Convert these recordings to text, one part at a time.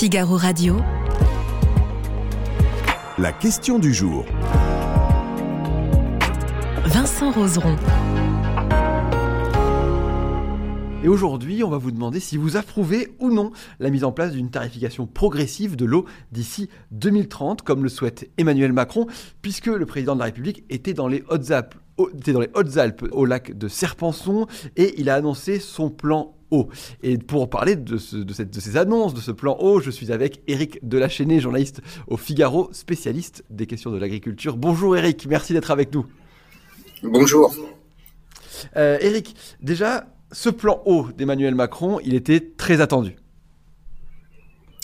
Figaro Radio. La question du jour. Vincent Roseron. Et aujourd'hui, on va vous demander si vous approuvez ou non la mise en place d'une tarification progressive de l'eau d'ici 2030, comme le souhaite Emmanuel Macron, puisque le président de la République était dans les Hautes-Alpes au, dans les Hautes-Alpes, au lac de Serpenson, et il a annoncé son plan Et pour parler de, de, cette, de, ces annonces, de ce plan eau, je suis avec Eric Delachaînée, journaliste au Figaro, spécialiste des questions de l'agriculture. Bonjour Eric, merci d'être avec nous. Bonjour. Euh, Eric, déjà, ce plan haut d'Emmanuel Macron, il était très attendu.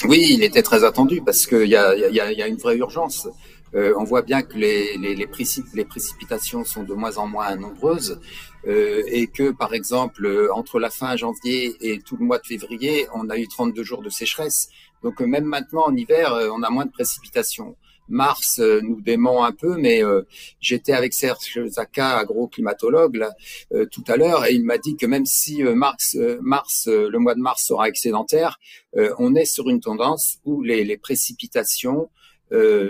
Oui, il était très attendu parce qu'il y a, y, a, y a, une vraie urgence. Euh, on voit bien que les, les, les, les, précipitations sont de moins en moins nombreuses euh, et que, par exemple, entre la fin janvier et tout le mois de février, on a eu 32 jours de sécheresse. Donc même maintenant, en hiver, euh, on a moins de précipitations. Mars euh, nous dément un peu, mais euh, j'étais avec Serge Zaka, agro-climatologue, là, euh, tout à l'heure, et il m'a dit que même si mars, mars le mois de mars sera excédentaire, on est sur une tendance où les précipitations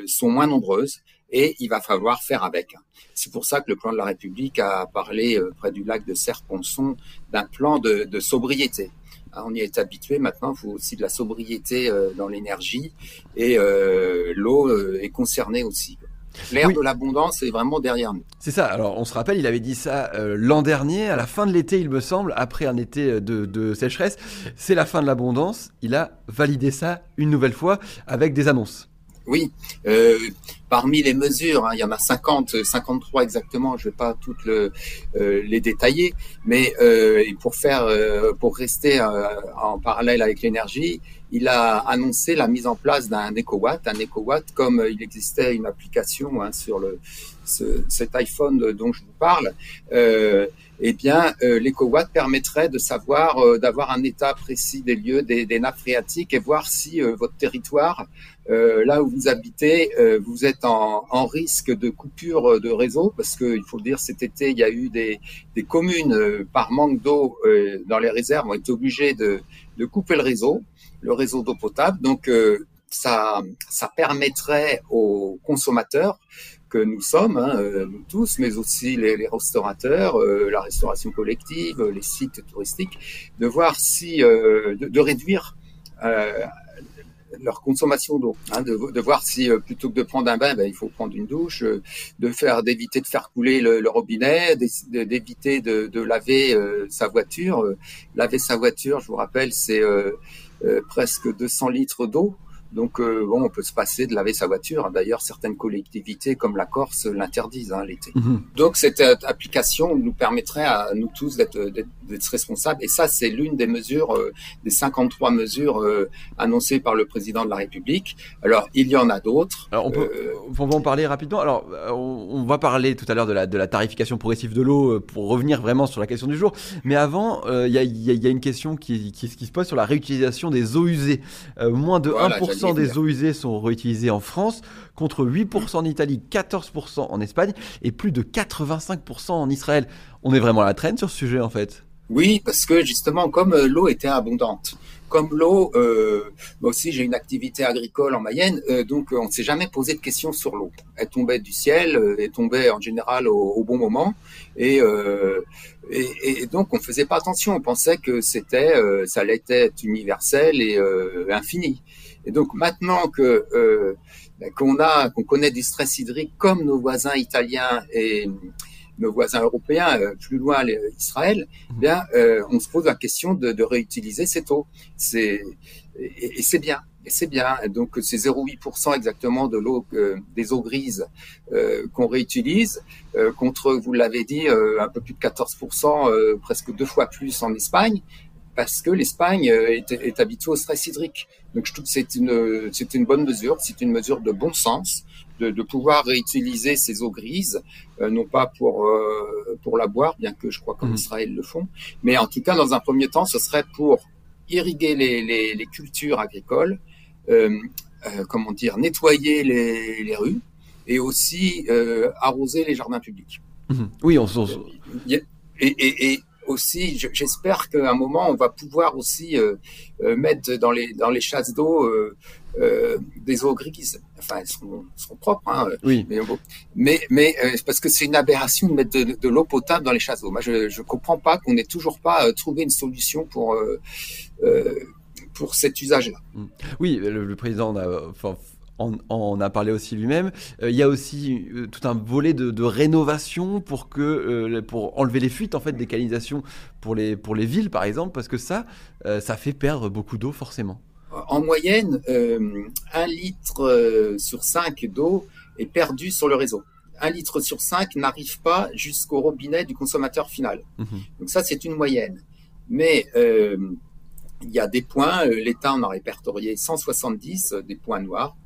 sont moins nombreuses et il va falloir faire avec. C'est pour ça que le plan de la République a parlé près du lac de Serponçon d'un plan de, de sobriété. Hein, on y est habitué maintenant, il faut aussi de la sobriété euh, dans l'énergie et euh, l'eau euh, est concernée aussi. L'ère de l'abondance est vraiment derrière nous. C'est ça. Alors, on se rappelle, il avait dit ça l'an dernier, à la fin de l'été, il me semble, après un été de, de sécheresse. C'est la fin de l'abondance. Il a validé ça une nouvelle fois avec des annonces. Oui, euh, parmi les mesures, hein, il y en a 50, 53 exactement. Je vais pas toutes le, euh, les détailler, mais euh, pour faire, euh, pour rester euh, en parallèle avec l'énergie, il a annoncé la mise en place d'un EcoWatt, un EcoWatt comme il existait une application hein, sur le ce, cet iPhone dont je vous parle. Euh, eh bien, euh, l'EcoWatt permettrait de savoir, euh, d'avoir un état précis des lieux, des, des nappes phréatiques et voir si euh, votre territoire, euh, là où vous habitez, euh, vous êtes en, en, risque de coupure de réseau, parce qu'il faut le dire, cet été, il y a eu des, des communes, par manque d'eau dans les réserves, ont été obligées de, de couper le réseau, le réseau d'eau potable. Donc, ça, ça permettrait aux consommateurs que nous sommes, hein, euh, nous tous, mais aussi les, restaurateurs, euh, la restauration collective, les sites touristiques, de voir si, euh, de, réduire leur consommation d'eau, hein, de, de, voir si plutôt que de prendre un bain, ben, il faut prendre une douche, de faire, d'éviter de faire couler le, le robinet, d'éviter de, de, laver sa voiture. laver sa voiture, je vous rappelle, c'est presque 200 litres d'eau. Donc, euh, bon, on peut se passer de laver sa voiture. D'ailleurs, certaines collectivités, comme la Corse, l'interdisent hein, l'été. Mmh. Donc, cette euh, application nous permettrait à nous tous d'être responsables. Et ça, c'est l'une des mesures, euh, des 53 mesures euh, annoncées par le président de la République. Alors, il y en a d'autres. On peut, on va en parler rapidement. Alors, on, on va parler tout à l'heure de la, de la tarification progressive de l'eau pour revenir vraiment sur la question du jour. Mais avant, il y, a, y, a, une question qui, qui, qui, se pose sur la réutilisation des eaux usées. moins de voilà, 1% des eaux usées sont réutilisées en France, contre 8% en Italie, 14% en Espagne et plus de 85% en Israël. On est vraiment à la traîne sur ce sujet en fait. Oui, parce que justement, comme l'eau était abondante, comme l'eau, euh, moi aussi j'ai une activité agricole en Mayenne, euh, donc on ne s'est jamais posé de questions sur l'eau. Elle tombait du ciel, euh, elle tombait en général au, au bon moment, et, euh, et, et, donc on faisait pas attention. On pensait que c'était, ça allait être universel et infini. Et donc maintenant que qu'on a, qu'on connaît du stress hydrique comme nos voisins italiens et nos voisins européens, euh, plus loin les, Israël, eh bien, euh, on se pose la question de, de réutiliser cette eau. C'est et, et c'est bien. Et c'est bien. Donc c'est 0,8% exactement de l'eau euh, des eaux grises euh, qu'on réutilise euh, contre, vous l'avez dit, un peu plus de 14%, presque deux fois plus en Espagne parce que l'Espagne est, est, habituée au stress hydrique. Donc je trouve que c'est une, c'est une bonne mesure, c'est une mesure de bon sens de, de pouvoir réutiliser ces eaux grises, euh, non pas pour euh, pour la boire, bien que je crois qu'en mmh. Israël le font, mais en tout cas dans un premier temps, ce serait pour irriguer les, les, les cultures agricoles, euh, euh comment dire, nettoyer les, les rues et aussi arroser les jardins publics. Mmh. Oui, on, on... Et, et, et aussi, j'espère qu'à un moment, on va pouvoir aussi euh, euh, mettre dans les dans les chasses d'eau euh, des eaux grises. Enfin, elles seront, seront propres. Hein, oui. Mais, mais, mais parce que c'est une aberration de mettre de, de l'eau potable dans les chasses d'eau. Moi, je je comprends pas qu'on n'ait toujours pas trouvé une solution pour pour cet usage-là. Mmh. Oui, le, le président a, enfin, on, a parlé aussi lui-même. Euh, il y a aussi euh, tout un volet de, rénovation pour que euh, pour enlever les fuites en fait des canalisations pour les pour les villes par exemple parce que ça ça fait perdre beaucoup d'eau forcément. En moyenne, un litre sur cinq d'eau est perdu sur le réseau. Un litre sur cinq n'arrive pas jusqu'au robinet du consommateur final. Mmh Donc ça c'est une moyenne. Mais il y a des points, l'État en a répertorié 170, des points noirs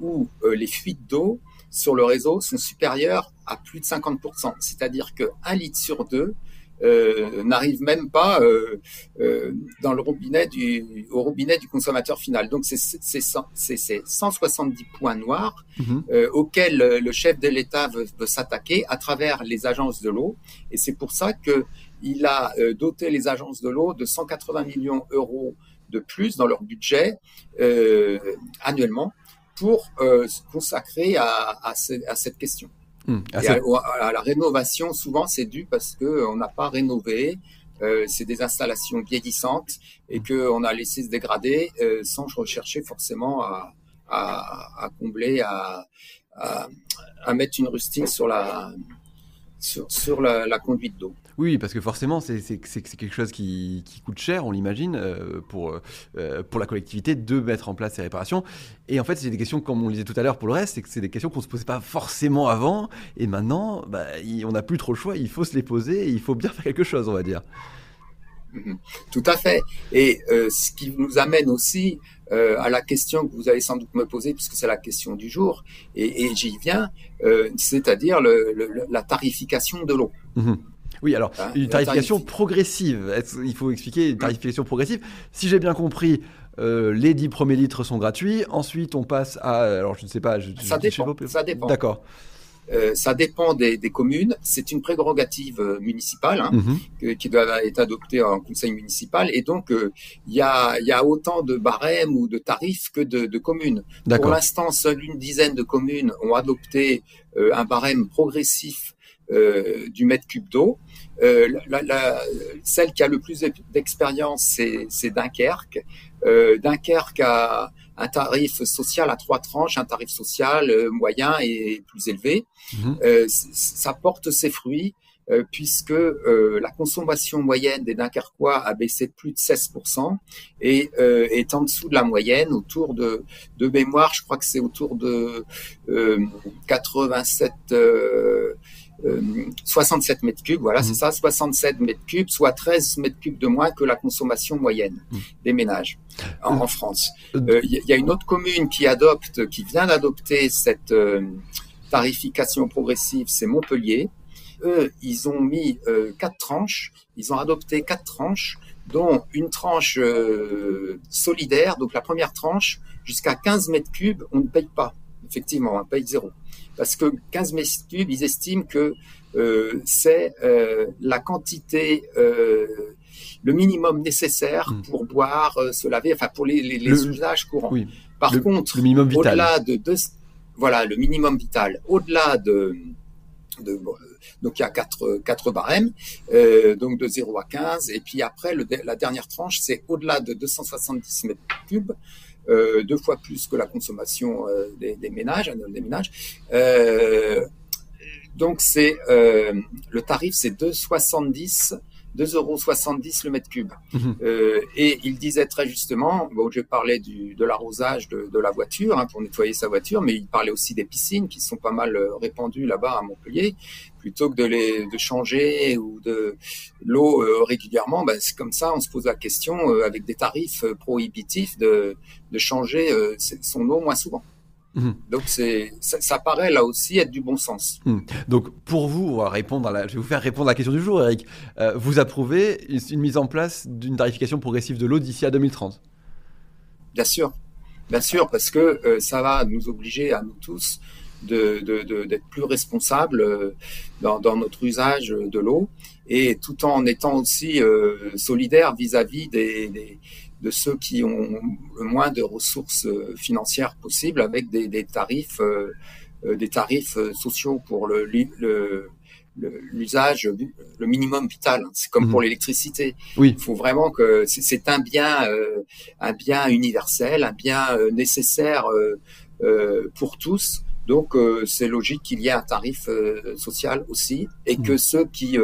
où euh, les fuites d'eau sur le réseau sont supérieures à plus de 50%. C'est-à-dire qu'un litre sur deux euh, n'arrive même pas euh, euh, dans le robinet du, au robinet du consommateur final. Donc c'est 170 points noirs mhm. euh, auxquels le chef de l'État veut, veut s'attaquer à travers les agences de l'eau. Et c'est pour ça que il a doté les agences de l'eau de 180 millions d'euros de plus dans leur budget annuellement pour euh, se consacrer à, à, cette question. Mmh, à, à, la rénovation, souvent, c'est dû parce que on n'a pas rénové. Euh, c'est des installations vieillissantes et que on a laissé se dégrader euh, sans rechercher forcément à, à, à combler, à, à, mettre une rustine sur la sur, sur la, la conduite d'eau. Oui, parce que forcément, c'est quelque chose qui, qui, coûte cher, on l'imagine, euh, pour, euh, pour la collectivité de mettre en place ces réparations. Et en fait, c'est des questions, comme on le disait tout à l'heure pour le reste, c'est que c'est des questions qu'on ne se posait pas forcément avant. Et maintenant, bah, on n'a plus trop le choix, il faut se les poser et il faut bien faire quelque chose, on va dire. Mhm. Tout à fait. Et euh, ce qui nous amène aussi euh, à la question que vous allez sans doute me poser, puisque c'est la question du jour, et, et j'y viens, euh, c'est-à-dire la tarification de l'eau. Mhm. Oui, alors hein, une tarification progressive. Il faut expliquer une tarification progressive. Si j'ai bien compris, euh, les 10 premiers litres sont gratuits. Ensuite, on passe à. Alors, je ne sais pas. Je, ça, dépend, ça dépend. D'accord. Euh, ça dépend des, des communes. C'est une prérogative euh, municipale hein, mhm. qui doit être adoptée en conseil municipal. Et donc, euh, il y, a, y, a, autant de barèmes ou de tarifs que de, de communes. Pour l'instant, seule une dizaine de communes ont adopté un barème progressif du mètre cube d'eau. Euh, la, la, celle qui a le plus d'expérience, c'est Dunkerque. Euh, Dunkerque a un tarif social à trois tranches, un tarif social euh, moyen et plus élevé. Mhm. Euh, ça porte ses fruits. Euh, puisque euh, la consommation moyenne des Dunkerquois a baissé de plus de 16% et euh, est en dessous de la moyenne, autour de, de mémoire, je crois que c'est autour de 87 67 mètres cubes, voilà, c'est mhm. ça, 67 mètres cubes, soit 13 mètres cubes de moins que la consommation moyenne mhm. des ménages en, en France. Il y, a une autre commune qui adopte, qui vient d'adopter cette tarification progressive, c'est Montpellier eux, ils ont mis euh, quatre tranches, ils ont adopté quatre tranches, dont une tranche euh, solidaire. Donc la première tranche, jusqu'à 15 mètres cubes, on ne paye pas. Effectivement, on paye zéro. Parce que 15 mètres cubes, ils estiment que euh, c'est la quantité, le minimum nécessaire hmm. pour boire, se laver, enfin pour les, les, les usages courants. Oui. Par contre, au-delà de deux, voilà, le minimum vital, au-delà de, de donc il y a quatre, quatre barèmes, euh, donc de 0 à 15. Et puis après, le, la dernière tranche, c'est au-delà de 270 mètres cubes. Euh, deux fois plus que la consommation euh, des, ménages, des ménages. Euh, donc c'est le tarif, c'est 2,70 2,70 euros le mètre cube. Mhm. Euh, et il disait très justement, bon, je parlais du, de l'arrosage de, de, la voiture hein, pour nettoyer sa voiture, mais il parlait aussi des piscines qui sont pas mal euh, répandues là-bas à Montpellier. Plutôt que de les de changer ou de l'eau euh, régulièrement, ben, c'est comme ça, on se pose la question euh, avec des tarifs prohibitifs de, de changer son eau moins souvent. Mhm. Donc c'est ça, ça, paraît là aussi être du bon sens. Mhm. Donc pour vous, on va répondre à la, je vais vous faire répondre à la question du jour, Eric. Euh, vous approuvez une mise en place d'une tarification progressive de l'eau d'ici à 2030 Bien sûr, bien sûr, parce que euh, ça va nous obliger à nous tous d'être plus responsable dans, notre usage de l'eau et tout en étant aussi solidaire vis-à-vis des, de ceux qui ont le moins de ressources financières possibles avec des, tarifs des tarifs sociaux pour le, le l'usage, le minimum vital. C'est comme pour mhm. l'électricité. Oui. Il faut vraiment que c'est un bien, euh, un bien universel, un bien euh, nécessaire euh, pour tous. Donc c'est logique qu'il y ait un tarif social aussi, et que mhm. ceux qui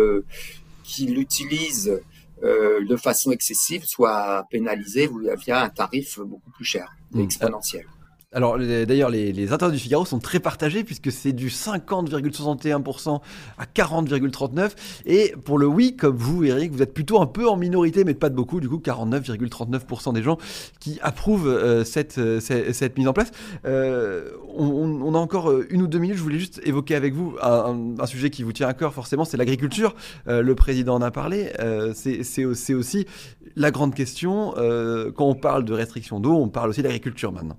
qui l'utilisent de façon excessive soient pénalisés via un tarif beaucoup plus cher, mhm. exponentiel. Alors d'ailleurs, les, les internautes du Figaro sont très partagés puisque c'est du 50,61% à 40,39%. Et pour le oui, comme vous, Eric, vous êtes plutôt un peu en minorité, mais pas de beaucoup. Du coup, 49,39% des gens qui approuvent euh, cette, euh, cette, mise en place. Euh, on, a encore une ou deux minutes. Je voulais juste évoquer avec vous un, sujet qui vous tient à cœur forcément, c'est l'agriculture. le président en a parlé. c'est aussi la grande question. quand on parle de restriction d'eau, on parle aussi d'agriculture maintenant.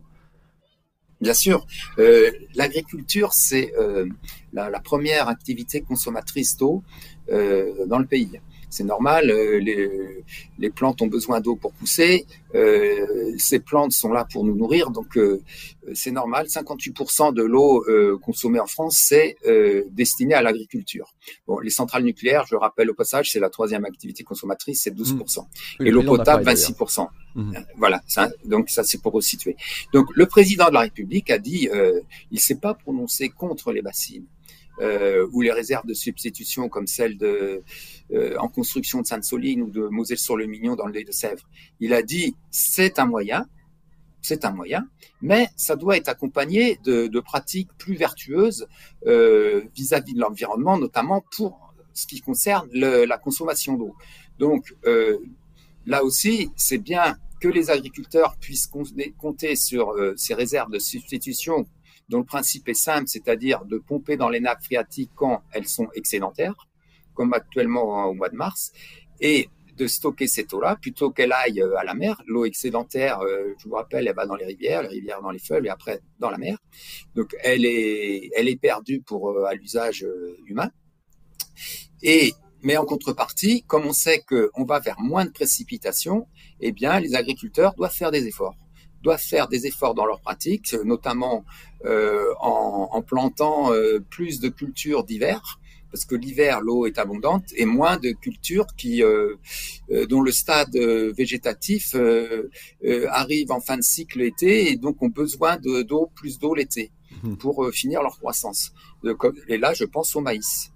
Bien sûr, euh, l'agriculture, c'est euh, la, première activité consommatrice d'eau euh, dans le pays c'est normal, euh, les, les, plantes ont besoin d'eau pour pousser, euh, ces plantes sont là pour nous nourrir, donc euh, c'est normal. 58% de l'eau consommée en France, c'est destiné à l'agriculture. Bon, les centrales nucléaires, je le rappelle au passage, c'est la troisième activité consommatrice, c'est 12%. Mmh. Et l'eau potable, 26%. Mmh. Voilà, ça, donc ça c'est pour resituer. Donc le président de la République a dit, il s'est pas prononcé contre les bassines euh, ou les réserves de substitution comme celle de, euh, en construction de Sainte-Soline ou de Moselle-sur-le-Mignon dans le lait de Sèvres. Il a dit c'est un moyen, c'est un moyen, mais ça doit être accompagné de, de pratiques plus vertueuses euh, vis-à-vis de l'environnement, notamment pour ce qui concerne le, la consommation d'eau. Donc euh, là aussi, c'est bien que les agriculteurs puissent compter sur euh, ces réserves de substitution dont le principe est simple, c'est-à-dire de pomper dans les nappes phréatiques quand elles sont excédentaires, comme actuellement au mois de mars, et de stocker cette eau-là plutôt qu'elle aille euh, à la mer. L'eau excédentaire, euh, je vous rappelle, elle va dans les rivières, les rivières dans les feuilles et après dans la mer. Donc elle est, elle est perdue pour euh, à l'usage humain. Et mais en contrepartie, comme on sait qu'on va vers moins de précipitations, eh bien les agriculteurs doivent faire des efforts doivent faire des efforts dans leur pratique, notamment en, en, plantant euh, plus de cultures d'hiver, parce que l'hiver l'eau est abondante et moins de cultures qui euh, euh dont le stade euh, végétatif arrive en fin de cycle l'été et donc ont besoin de d'eau plus d'eau l'été mmh. pour finir leur croissance. Et là, je pense au maïs.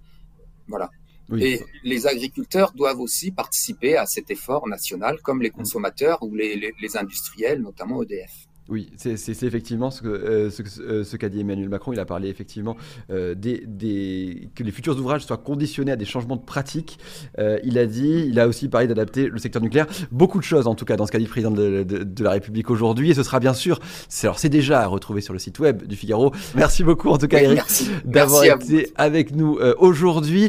Voilà. Et les agriculteurs doivent aussi participer à cet effort national, comme les mmh. consommateurs ou les, les industriels, notamment EDF. Oui, c'est effectivement ce euh, qu'a ce, ce dit Emmanuel Macron. Il a parlé effectivement euh, des, des, que les futurs ouvrages soient conditionnés à des changements de pratiques. Euh, il a dit, il a aussi parlé d'adapter le secteur nucléaire. Beaucoup de choses, en tout cas, dans ce qu'a dit le président de, de, de la République aujourd'hui. Et ce sera bien sûr, alors c'est déjà à retrouver sur le site web du Figaro. Merci beaucoup, en tout cas, Eric, d'avoir été avec nous aujourd'hui.